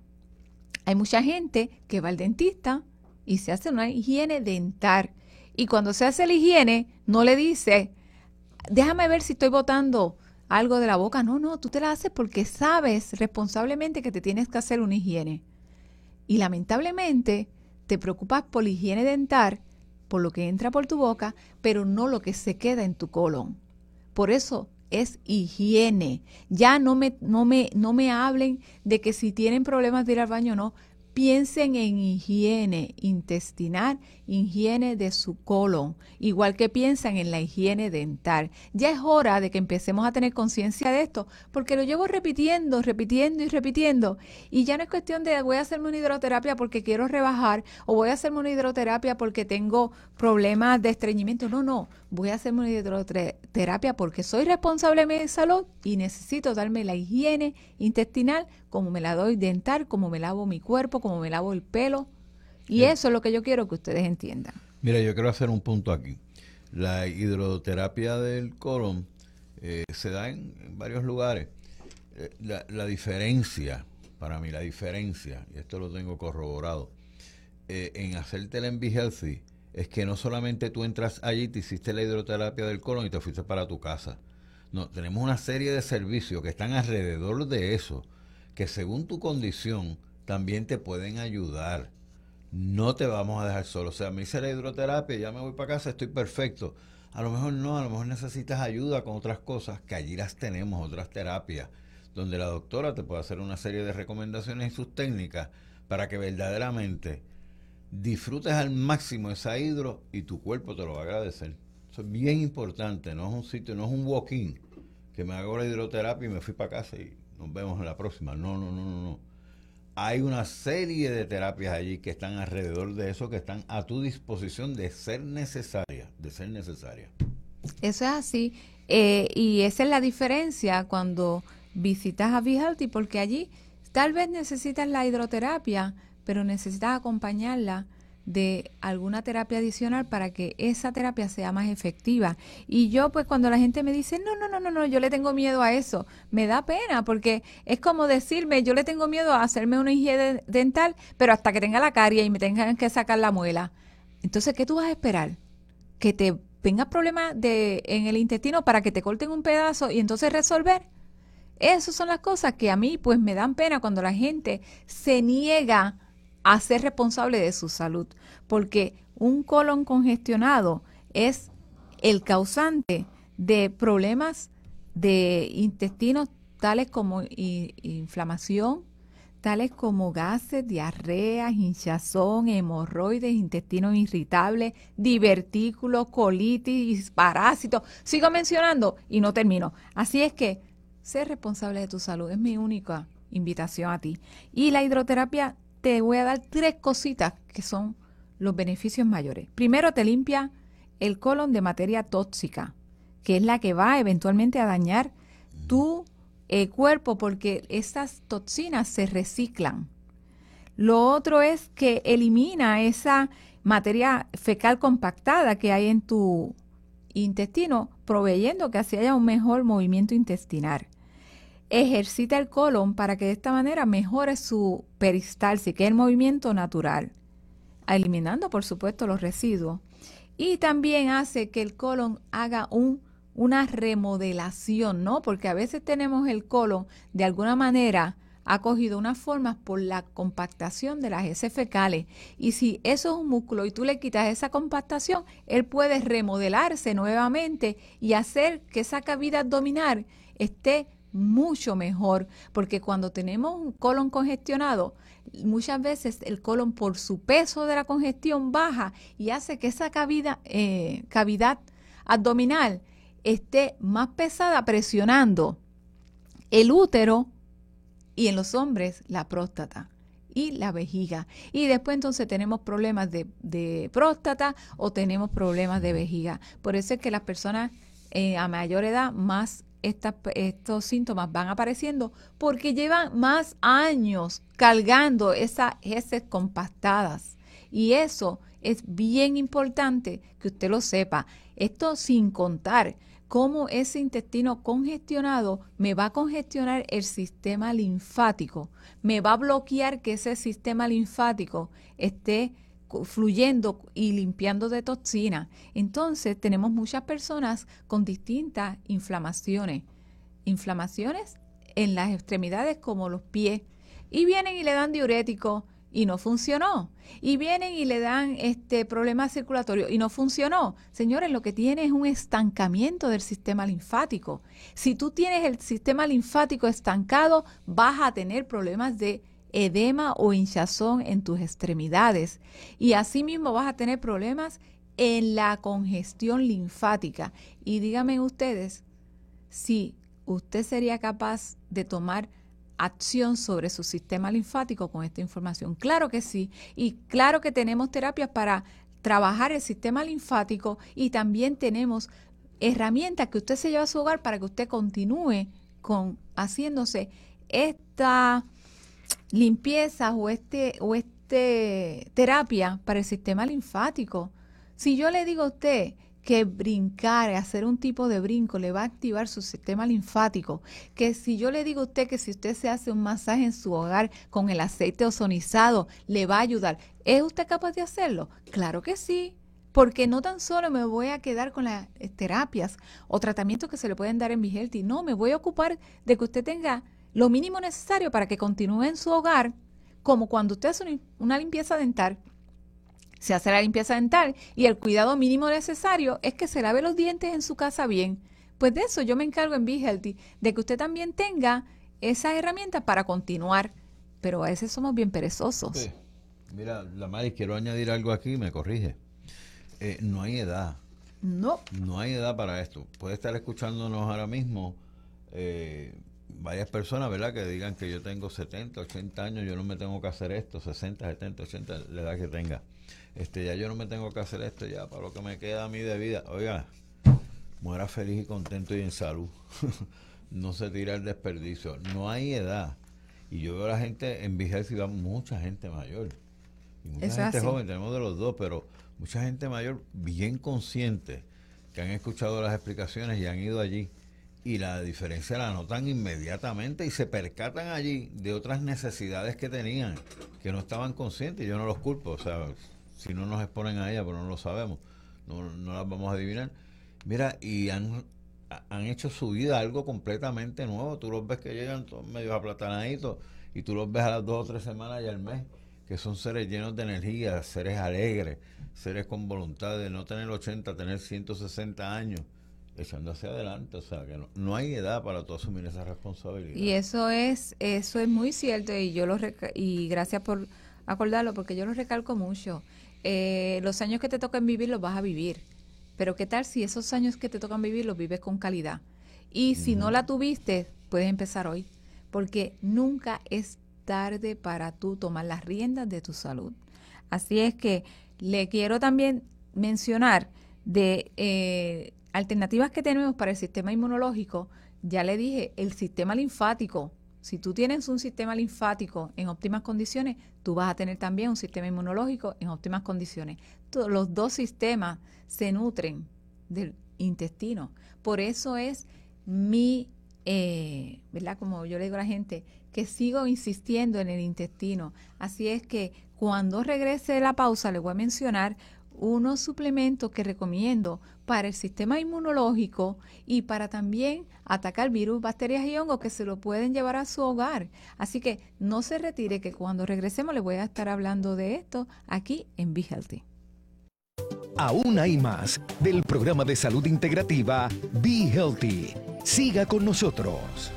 hay mucha gente que va al dentista y se hace una higiene dental. Y cuando se hace la higiene, no le dice, déjame ver si estoy botando algo de la boca. No, no, tú te la haces porque sabes responsablemente que te tienes que hacer una higiene. Y lamentablemente te preocupas por la higiene dental, por lo que entra por tu boca, pero no lo que se queda en tu colon. Por eso es higiene. Ya no me, no me, no me hablen de que si tienen problemas de ir al baño o no. piensen en higiene intestinal, higiene de su colon, igual que piensan en la higiene dental. Ya es hora de que empecemos a tener conciencia de esto, porque lo llevo repitiendo, repitiendo y repitiendo. Y ya no es cuestión de voy a hacerme una hidroterapia porque quiero rebajar o voy a hacerme una hidroterapia porque tengo problemas de estreñimiento. No, no, voy a hacerme una hidroterapia porque soy responsable de mi salud y necesito darme la higiene intestinal como me la doy dental, como me lavo mi cuerpo, como me lavo el pelo y eso es lo que yo quiero que ustedes entiendan. Mira, yo quiero hacer un punto aquí. La hidroterapia del colon eh, se da en, varios lugares. Eh, la, diferencia, para mí, la diferencia, y esto lo tengo corroborado, eh, en hacerte en Healthy es que no solamente tú entras allí, te hiciste la hidroterapia del colon y te fuiste para tu casa. No, tenemos una serie de servicios que están alrededor de eso, que según tu condición también te pueden ayudar no te vamos a dejar solo. O sea, me hice la hidroterapia, ya me voy para casa, estoy perfecto. A lo mejor no, a lo mejor necesitas ayuda con otras cosas, que allí las tenemos, otras terapias, donde la doctora te puede hacer una serie de recomendaciones y sus técnicas para que verdaderamente disfrutes al máximo esa hidro y tu cuerpo te lo va a agradecer. Eso es bien importante, no es un sitio, no es un walk-in, que me hago la hidroterapia y me fui para casa y nos vemos en la próxima. No, no, no, no, no hay una serie de terapias allí que están alrededor de eso, que están a tu disposición de ser necesaria, de ser necesaria. Eso es así. Eh, y esa es la diferencia cuando visitas a Vihalti, porque allí tal vez necesitas la hidroterapia, pero necesitas acompañarla de alguna terapia adicional para que esa terapia sea más efectiva. Y yo pues cuando la gente me dice, no, no, no, no, no, yo le tengo miedo a eso, me da pena porque es como decirme, yo le tengo miedo a hacerme una higiene dental, pero hasta que tenga la caria y me tengan que sacar la muela. Entonces, ¿qué tú vas a esperar? Que te tengas problemas en el intestino para que te corten un pedazo y entonces resolver. Esas son las cosas que a mí pues me dan pena cuando la gente se niega a ser responsable de su salud, porque un colon congestionado es el causante de problemas de intestinos tales como inflamación, tales como gases, diarreas, hinchazón, hemorroides, intestinos irritables, divertículos, colitis, parásitos. Sigo mencionando y no termino. Así es que ser responsable de tu salud es mi única invitación a ti. Y la hidroterapia te voy a dar tres cositas que son los beneficios mayores. Primero, te limpia el colon de materia tóxica, que es la que va eventualmente a dañar tu eh, cuerpo porque esas toxinas se reciclan. Lo otro es que elimina esa materia fecal compactada que hay en tu intestino, proveyendo que así haya un mejor movimiento intestinal ejercita el colon para que de esta manera mejore su peristalsis, que es el movimiento natural, eliminando por supuesto los residuos. Y también hace que el colon haga un, una remodelación, ¿no? Porque a veces tenemos el colon de alguna manera ha cogido unas formas por la compactación de las heces fecales. Y si eso es un músculo y tú le quitas esa compactación, él puede remodelarse nuevamente y hacer que esa cavidad abdominal esté mucho mejor, porque cuando tenemos un colon congestionado, muchas veces el colon por su peso de la congestión baja y hace que esa cavidad, eh, cavidad abdominal esté más pesada presionando el útero y en los hombres la próstata y la vejiga. Y después entonces tenemos problemas de, de próstata o tenemos problemas de vejiga. Por eso es que las personas eh, a mayor edad más estos síntomas van apareciendo porque llevan más años cargando esas heces compactadas. Y eso es bien importante que usted lo sepa. Esto sin contar cómo ese intestino congestionado me va a congestionar el sistema linfático, me va a bloquear que ese sistema linfático esté fluyendo y limpiando de toxinas. Entonces tenemos muchas personas con distintas inflamaciones. Inflamaciones en las extremidades como los pies. Y vienen y le dan diurético y no funcionó. Y vienen y le dan este problema circulatorio y no funcionó. Señores, lo que tiene es un estancamiento del sistema linfático. Si tú tienes el sistema linfático estancado, vas a tener problemas de edema o hinchazón en tus extremidades. Y asimismo vas a tener problemas en la congestión linfática. Y díganme ustedes si usted sería capaz de tomar acción sobre su sistema linfático con esta información. Claro que sí. Y claro que tenemos terapias para trabajar el sistema linfático y también tenemos herramientas que usted se lleva a su hogar para que usted continúe con haciéndose esta limpieza o este o este terapia para el sistema linfático. Si yo le digo a usted que brincar, hacer un tipo de brinco, le va a activar su sistema linfático. Que si yo le digo a usted que si usted se hace un masaje en su hogar con el aceite ozonizado, le va a ayudar. ¿Es usted capaz de hacerlo? Claro que sí. Porque no tan solo me voy a quedar con las eh, terapias o tratamientos que se le pueden dar en Vigelti, no, me voy a ocupar de que usted tenga lo mínimo necesario para que continúe en su hogar, como cuando usted hace una limpieza dental se hace la limpieza dental y el cuidado mínimo necesario es que se lave los dientes en su casa bien. Pues de eso yo me encargo en Be Healthy, de que usted también tenga esas herramientas para continuar. Pero a veces somos bien perezosos. Mira, la madre, quiero añadir algo aquí, me corrige. Eh, no hay edad. No. No hay edad para esto. Puede estar escuchándonos ahora mismo eh, varias personas, ¿verdad? Que digan que yo tengo 70, 80 años, yo no me tengo que hacer esto, 60, 70, 80, la edad que tenga este ya yo no me tengo que hacer esto ya para lo que me queda a mí de vida. Oiga, muera feliz y contento y en salud. no se tira el desperdicio. No hay edad. Y yo veo a la gente en y va mucha gente mayor. Y mucha gente joven, tenemos de los dos, pero mucha gente mayor bien consciente que han escuchado las explicaciones y han ido allí. Y la diferencia la notan inmediatamente y se percatan allí de otras necesidades que tenían, que no estaban conscientes. Yo no los culpo, o sea, si no nos exponen a ella, pero no lo sabemos, no, no las vamos a adivinar. Mira, y han, han hecho su vida algo completamente nuevo. Tú los ves que llegan todos medio aplatanaditos y tú los ves a las dos o tres semanas y al mes, que son seres llenos de energía, seres alegres, seres con voluntad de no tener 80, tener 160 años echando hacia adelante, o sea que no, no, hay edad para tú asumir esa responsabilidad. Y eso es eso es muy cierto y yo lo y gracias por acordarlo porque yo lo recalco mucho. Eh, los años que te tocan vivir los vas a vivir. Pero ¿qué tal si esos años que te tocan vivir los vives con calidad? Y si no la tuviste, puedes empezar hoy, porque nunca es tarde para tú tomar las riendas de tu salud. Así es que le quiero también mencionar de eh, alternativas que tenemos para el sistema inmunológico. Ya le dije, el sistema linfático si tú tienes un sistema linfático en óptimas condiciones, tú vas a tener también un sistema inmunológico en óptimas condiciones. los dos sistemas se nutren del intestino. Por eso es mi, eh, ¿verdad? Como yo le digo a la gente, que sigo insistiendo en el intestino. Así es que cuando regrese de la pausa, le voy a mencionar unos suplementos que recomiendo para el sistema inmunológico y para también atacar virus, bacterias y hongos que se lo pueden llevar a su hogar. Así que no se retire que cuando regresemos le voy a estar hablando de esto aquí en Be Healthy. Aún hay más del programa de salud integrativa Be Healthy. Siga con nosotros.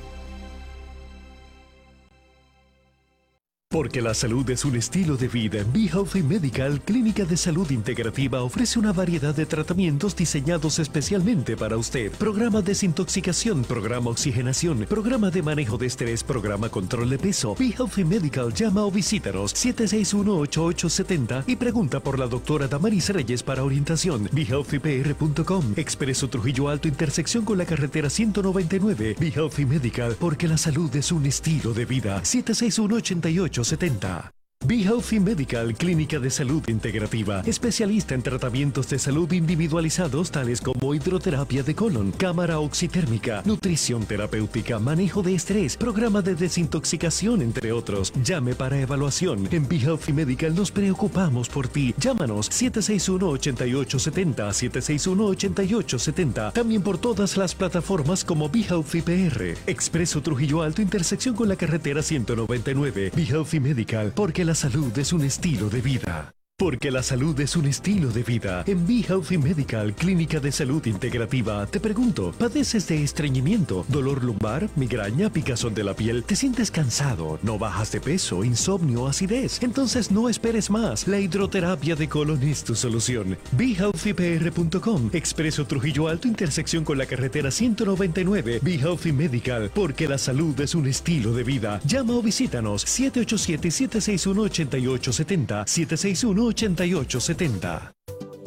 Porque la salud es un estilo de vida. Be Healthy Medical, clínica de salud integrativa, ofrece una variedad de tratamientos diseñados especialmente para usted. Programa desintoxicación, programa oxigenación, programa de manejo de estrés, programa control de peso. Be Healthy Medical llama o visítanos 761-8870 y pregunta por la doctora Damaris Reyes para orientación. BeHealthyPR.com, Expreso Trujillo Alto, intersección con la carretera 199. Be Healthy Medical, porque la salud es un estilo de vida. 761 88 70. Be Healthy Medical, clínica de salud integrativa, especialista en tratamientos de salud individualizados tales como hidroterapia de colon, cámara oxitérmica, nutrición terapéutica, manejo de estrés, programa de desintoxicación, entre otros. Llame para evaluación. En Be Healthy Medical nos preocupamos por ti. Llámanos 761-8870, 761-8870. También por todas las plataformas como Be Healthy PR. Expreso Trujillo Alto, intersección con la carretera 199. Be Healthy Medical, porque la salud es un estilo de vida. Porque la salud es un estilo de vida. En Be Healthy Medical, Clínica de Salud Integrativa, te pregunto, ¿padeces de estreñimiento, dolor lumbar, migraña, picazón de la piel? ¿Te sientes cansado? ¿No bajas de peso, insomnio, acidez? Entonces no esperes más. La hidroterapia de colon es tu solución. BeHealthyPR.com, Expreso Trujillo Alto, intersección con la carretera 199. Be Healthy Medical, porque la salud es un estilo de vida. Llama o visítanos 787-761-8870. 761-8870.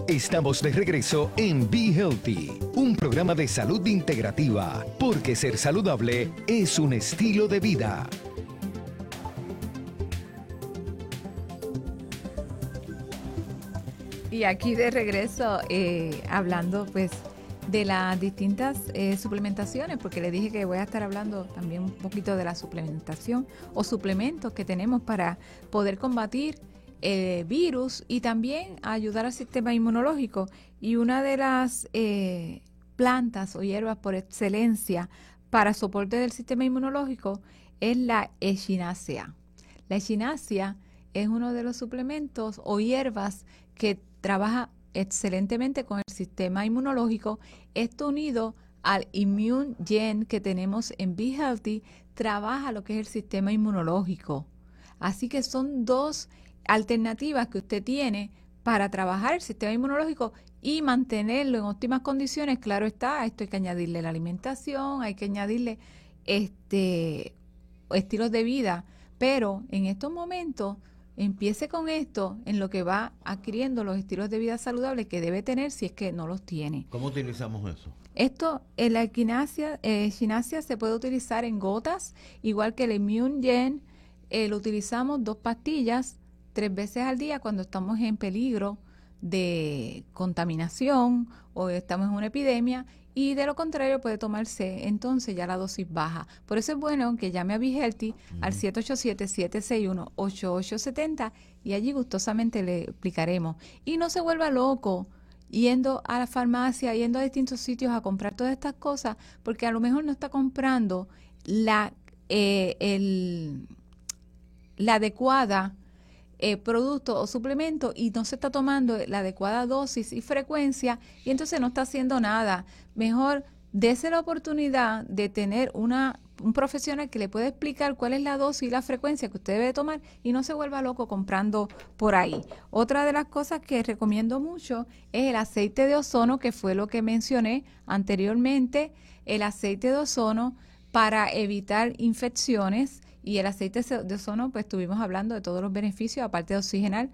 Estamos de regreso en Be Healthy, un programa de salud integrativa, porque ser saludable es un estilo de vida. Y aquí de regreso, eh, hablando pues de las distintas eh, suplementaciones, porque le dije que voy a estar hablando también un poquito de la suplementación o suplementos que tenemos para poder combatir eh, virus y también ayudar al sistema inmunológico. Y una de las eh, plantas o hierbas por excelencia para soporte del sistema inmunológico es la echinacea. La echinacea es uno de los suplementos o hierbas que trabaja excelentemente con el sistema inmunológico. Esto unido al Immune Gen que tenemos en Be Healthy, trabaja lo que es el sistema inmunológico. Así que son dos alternativas que usted tiene para trabajar el sistema inmunológico y mantenerlo en óptimas condiciones. Claro está, esto hay que añadirle la alimentación, hay que añadirle este estilos de vida, pero en estos momentos empiece con esto en lo que va adquiriendo los estilos de vida saludables que debe tener si es que no los tiene. ¿Cómo utilizamos eso? Esto, en la equinacia, eh, se puede utilizar en gotas, igual que el Immune Gen, eh, lo utilizamos dos pastillas tres veces al día cuando estamos en peligro de contaminación o estamos en una epidemia y de lo contrario puede tomarse entonces ya la dosis baja. Por eso es bueno que llame a Vigelti al 787-761-8870 y allí gustosamente le explicaremos. Y no se vuelva loco yendo a la farmacia, yendo a distintos sitios a comprar todas estas cosas, porque a lo mejor no está comprando la, eh, el, la adecuada eh, producto o suplemento y no se está tomando la adecuada dosis y frecuencia y entonces no está haciendo nada. Mejor dése la oportunidad de tener una, un profesional que le pueda explicar cuál es la dosis y la frecuencia que usted debe tomar y no se vuelva loco comprando por ahí. Otra de las cosas que recomiendo mucho es el aceite de ozono, que fue lo que mencioné anteriormente, el aceite de ozono para evitar infecciones y el aceite de ozono, pues estuvimos hablando de todos los beneficios, aparte de oxigenar,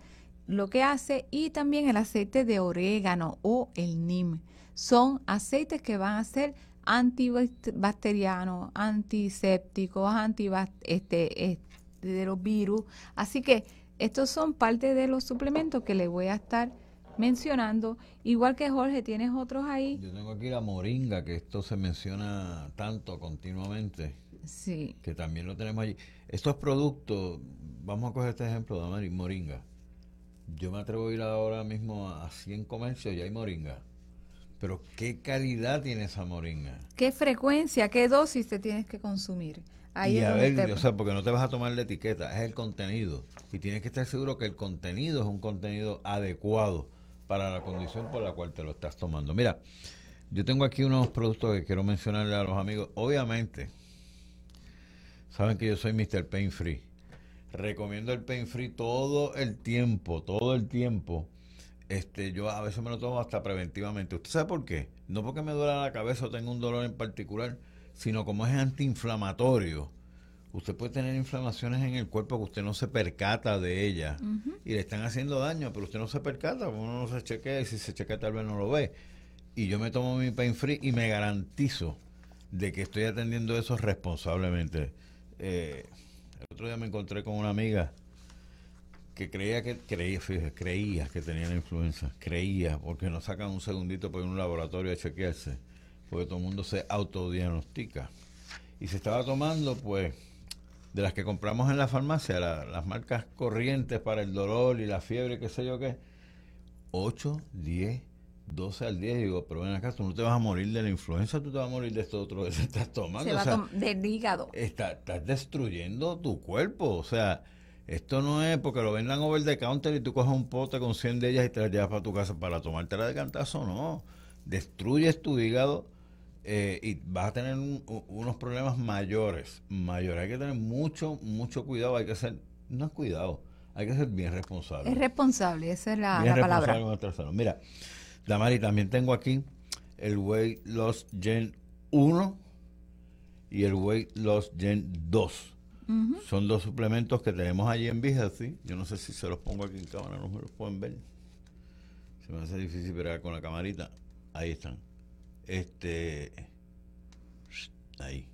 lo que hace, y también el aceite de orégano o el NIM. Son aceites que van a ser antibacterianos, antisépticos, anti este, este, de los virus. Así que estos son parte de los suplementos que le voy a estar mencionando. Igual que Jorge, ¿tienes otros ahí? Yo tengo aquí la moringa, que esto se menciona tanto continuamente. Sí. Que también lo tenemos allí. Estos productos, vamos a coger este ejemplo de moringa. Yo me atrevo a ir ahora mismo a 100 comercios y hay moringa. Pero ¿qué calidad tiene esa moringa? ¿Qué frecuencia, qué dosis te tienes que consumir? Ahí y a ver, o sea, porque no te vas a tomar la etiqueta, es el contenido. Y tienes que estar seguro que el contenido es un contenido adecuado para la condición por la cual te lo estás tomando. Mira, yo tengo aquí unos productos que quiero mencionarle a los amigos. Obviamente, Saben que yo soy Mr. Pain Free. Recomiendo el Pain Free todo el tiempo, todo el tiempo. Este, yo a veces me lo tomo hasta preventivamente. ¿Usted sabe por qué? No porque me duela la cabeza o tengo un dolor en particular, sino como es antiinflamatorio. Usted puede tener inflamaciones en el cuerpo que usted no se percata de ellas y le están haciendo daño, pero usted no se percata, uno no se chequea y si se chequea tal vez no lo ve. Y yo me tomo mi pain free y me garantizo de que estoy atendiendo eso responsablemente. Eh, el otro día me encontré con una amiga que creía que creía, creía que tenía la influenza, creía, porque no sacan un segundito por un laboratorio a chequearse, porque todo el mundo se autodiagnostica. Y se estaba tomando, pues, de las que compramos en la farmacia, las marcas corrientes para el dolor y la fiebre, qué sé yo qué, 8, 10, 12 al 10, digo, pero ven acá, tú no te vas a morir de la influenza, tú te vas a morir de esto otro que estás tomando. Se va o sea, del hígado. estás destruyendo tu cuerpo, o sea, Esto no es porque lo vendan over the counter y tú coges un pote con 100 de ellas y te las llevas para tu casa para tomártela de cantazo, no. Destruyes tu hígado eh, y vas a tener unos problemas mayores, mayores. Hay que tener mucho, mucho cuidado, hay que ser, no es cuidado, hay que ser bien responsable. Es responsable, esa es la, la palabra. Mira, Damari, también tengo aquí el Weight Loss Gen 1 y el Weight Loss Gen 2. Son dos suplementos que tenemos allí en Healthy. Yo no sé si se los pongo aquí en cámara, no me los pueden ver. Se me hace difícil ver con la camarita. Ahí están. Este. Ahí.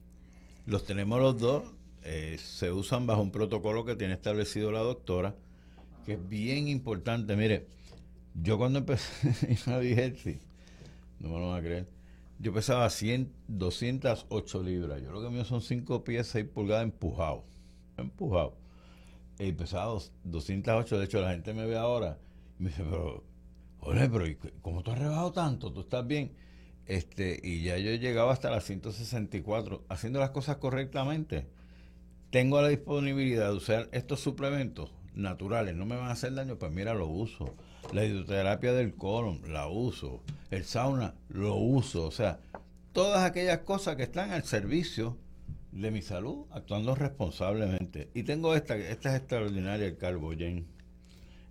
Los tenemos los dos. Eh, se usan bajo un protocolo que tiene establecido la doctora, que es bien importante. Mire, yo cuando empecé a Healthy, no me lo van a creer, yo pesaba 100, 208 libras. Yo lo que mío son 5 pies, 6 pulgadas empujado. Empujado. Y pesaba 208. De hecho, la gente me ve ahora y me dice, pero, oye, pero ¿cómo tú has rebajado tanto? ¿Tú estás bien? Este, y ya yo he llegado hasta las 164, haciendo las cosas correctamente. Tengo la disponibilidad de usar estos suplementos naturales, no me van a hacer daño, pues mira, lo uso la hidroterapia del colon, la uso. El sauna, lo uso. O sea, todas aquellas cosas que están al servicio de mi salud, actuando responsablemente. Y tengo esta, esta es extraordinaria, el Carbogen.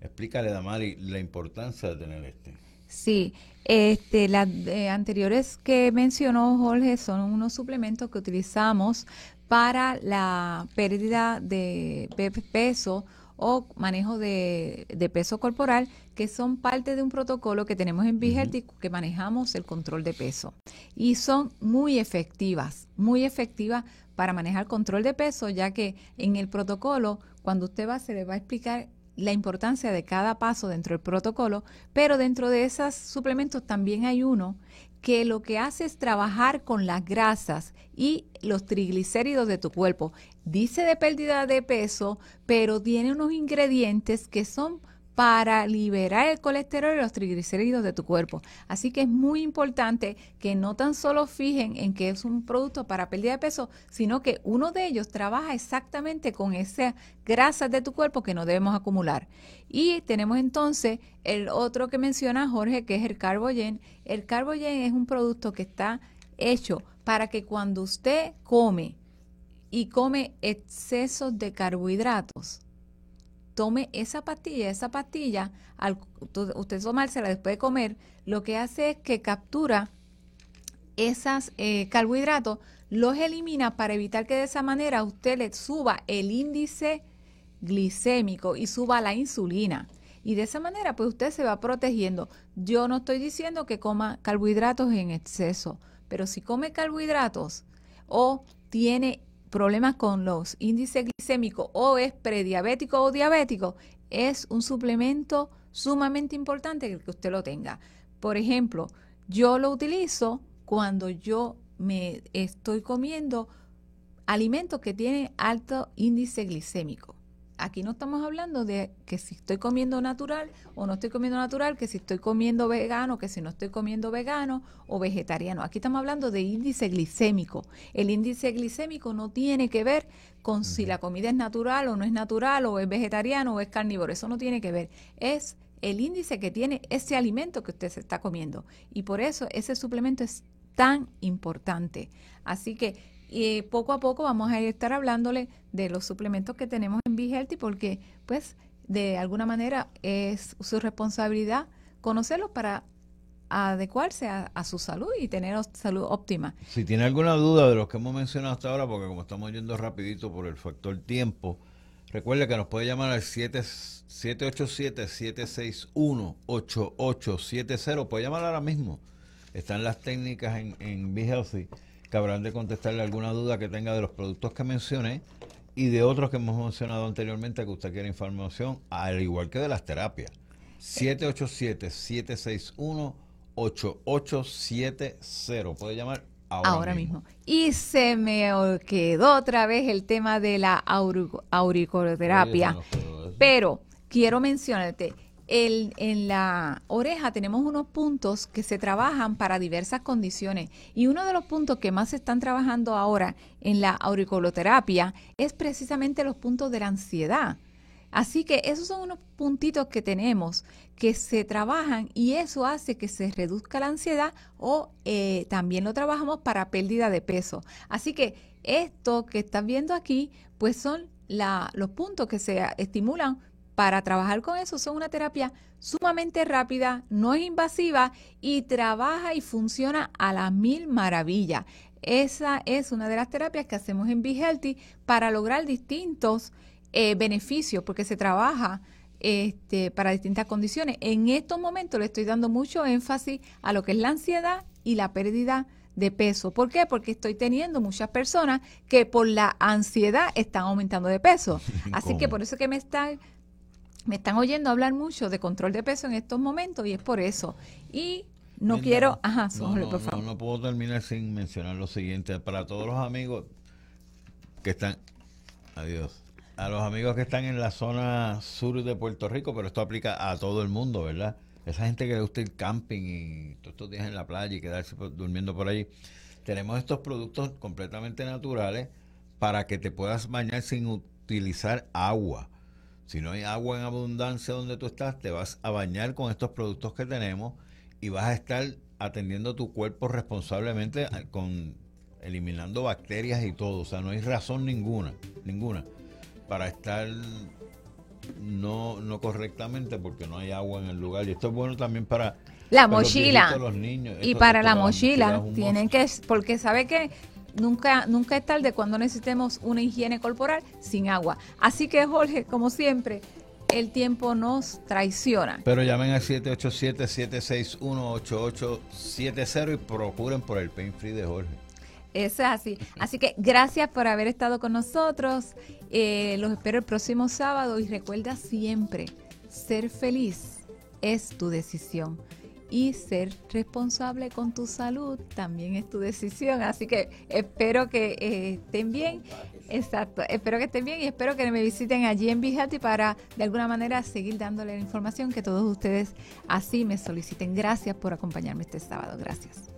Explícale, Damari, la importancia de tener este. Sí, este, las anteriores que mencionó Jorge son unos suplementos que utilizamos para la pérdida de peso o manejo de, peso corporal, que son parte de un protocolo que tenemos en Vigelti que manejamos el control de peso. Y son muy efectivas, muy efectivas para manejar control de peso, ya que en el protocolo, cuando usted va, se le va a explicar la importancia de cada paso dentro del protocolo, pero dentro de esos suplementos también hay uno que lo que hace es trabajar con las grasas y los triglicéridos de tu cuerpo. Dice de pérdida de peso, pero tiene unos ingredientes que son para liberar el colesterol y los triglicéridos de tu cuerpo. Así que es muy importante que no tan solo fijen en que es un producto para pérdida de peso, sino que uno de ellos trabaja exactamente con esas grasas de tu cuerpo que no debemos acumular. Y tenemos entonces el otro que menciona Jorge, que es el Carbogen. El Carbogen es un producto que está hecho para que cuando usted come y come excesos de carbohidratos, tome esa pastilla, esa pastilla, al usted tomársela después de comer, lo que hace es que captura esos eh, carbohidratos, los elimina para evitar que de esa manera usted le suba el índice glicémico y suba la insulina. Y de esa manera, pues usted se va protegiendo. Yo no estoy diciendo que coma carbohidratos en exceso, pero si come carbohidratos o tiene problemas con los índices glicémicos o es prediabético o diabético, es un suplemento sumamente importante que usted lo tenga. Por ejemplo, yo lo utilizo cuando yo me estoy comiendo alimentos que tienen alto índice glicémico aquí no estamos hablando de que si estoy comiendo natural o no estoy comiendo natural, que si estoy comiendo vegano, que si no estoy comiendo vegano o vegetariano. Aquí estamos hablando de índice glicémico. El índice glicémico no tiene que ver con si la comida es natural o no es natural o es vegetariano o es carnívoro. Eso no tiene que ver. Es el índice que tiene ese alimento que usted se está comiendo. Y por eso ese suplemento es tan importante. Así que y poco a poco vamos a estar hablándole de los suplementos que tenemos en Be porque pues de alguna manera es su responsabilidad conocerlos para adecuarse a, su salud y tener salud óptima. Si tiene alguna duda de los que hemos mencionado hasta ahora, porque como estamos yendo rapidito por el factor tiempo, recuerde que nos puede llamar al 787-761-8870, puede llamar ahora mismo. Están las técnicas en, en Healthy que habrán de contestarle alguna duda que tenga de los productos que mencioné y de otros que hemos mencionado anteriormente que usted quiera información, al igual que de las terapias. 787-761-8870. Puede llamar ahora, mismo. Y se me quedó otra vez el tema de la auriculoterapia. Pero quiero mencionarte en la oreja tenemos unos puntos que se trabajan para diversas condiciones y uno de los puntos que más se están trabajando ahora en la auriculoterapia es precisamente los puntos de la ansiedad. Así que esos son unos puntitos que tenemos que se trabajan y eso hace que se reduzca la ansiedad o eh, también lo trabajamos para pérdida de peso. Así que esto que estás viendo aquí, pues son los puntos que se estimulan para trabajar con eso. Son una terapia sumamente rápida, no es invasiva y trabaja y funciona a la mil maravillas. Esa es una de las terapias que hacemos en Be Healthy para lograr distintos eh, beneficios, porque se trabaja este, para distintas condiciones. En estos momentos le estoy dando mucho énfasis a lo que es la ansiedad y la pérdida de peso. ¿Por qué? Porque estoy teniendo muchas personas que por la ansiedad están aumentando de peso. Así que por eso que me están me están oyendo hablar mucho de control de peso en estos momentos y es por eso. Y no quiero, ajá, no, por favor. No, puedo terminar sin mencionar lo siguiente para todos los amigos que están adiós a los amigos que están en la zona sur de Puerto Rico, pero esto aplica a todo el mundo, ¿verdad? Esa gente que le gusta el camping y todos estos días en la playa y quedarse durmiendo por allí. Tenemos estos productos completamente naturales para que te puedas bañar sin utilizar agua. Si no hay agua en abundancia donde tú estás, te vas a bañar con estos productos que tenemos y vas a estar atendiendo tu cuerpo responsablemente con eliminando bacterias y todo. O sea, no hay razón ninguna, ninguna para estar no, no correctamente porque no hay agua en el lugar. Y esto es bueno también para la mochila. Los niños. Y para la mochila tienen que, porque sabe que nunca, nunca es tarde cuando necesitemos una higiene corporal sin agua. Así que Jorge, como siempre, el tiempo nos traiciona. Pero llamen al 787-761-8870 y procuren por el pain free de Jorge. Eso es así. Así que gracias por haber estado con nosotros. Eh, los espero el próximo sábado y recuerda siempre, ser feliz es tu decisión y ser responsable con tu salud también es tu decisión. Así que espero que eh, estén bien. Exacto, espero que estén bien y espero que me visiten allí en Bijati para de alguna manera seguir dándole la información que todos ustedes así me soliciten. Gracias por acompañarme este sábado. Gracias.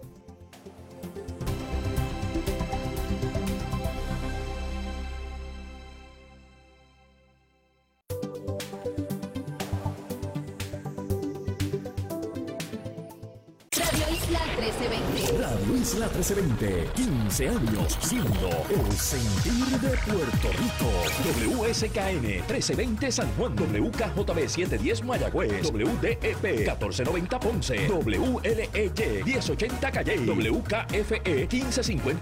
Radio Isla 1320, 15 años siendo el sentir de Puerto Rico. WSKN 1320 San Juan, WKJB 710 Mayagüez, WDEP 1490 Ponce, WLEY 1080 Calle, WKFE 1550